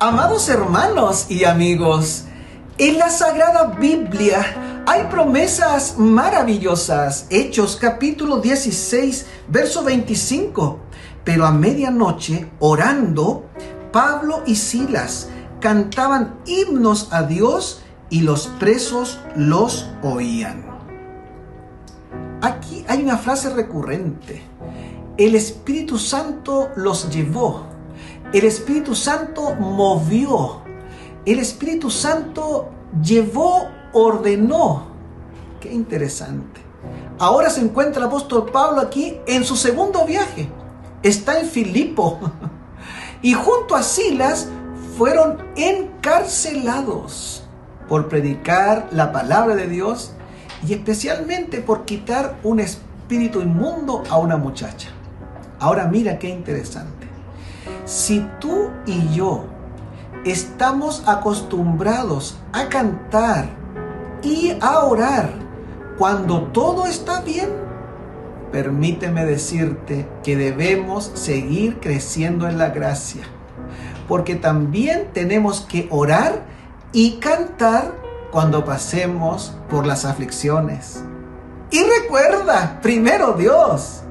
Amados hermanos y amigos, en la Sagrada Biblia hay promesas maravillosas. Hechos capítulo 16, verso 25. Pero a medianoche, orando, Pablo y Silas cantaban himnos a Dios y los presos los oían. Aquí hay una frase recurrente. El Espíritu Santo los llevó. El Espíritu Santo movió. El Espíritu Santo llevó, ordenó. Qué interesante. Ahora se encuentra el apóstol Pablo aquí en su segundo viaje. Está en Filipo. Y junto a Silas fueron encarcelados por predicar la palabra de Dios y especialmente por quitar un espíritu inmundo a una muchacha. Ahora mira qué interesante. Si tú y yo estamos acostumbrados a cantar y a orar cuando todo está bien, permíteme decirte que debemos seguir creciendo en la gracia, porque también tenemos que orar y cantar cuando pasemos por las aflicciones. Y recuerda, primero Dios,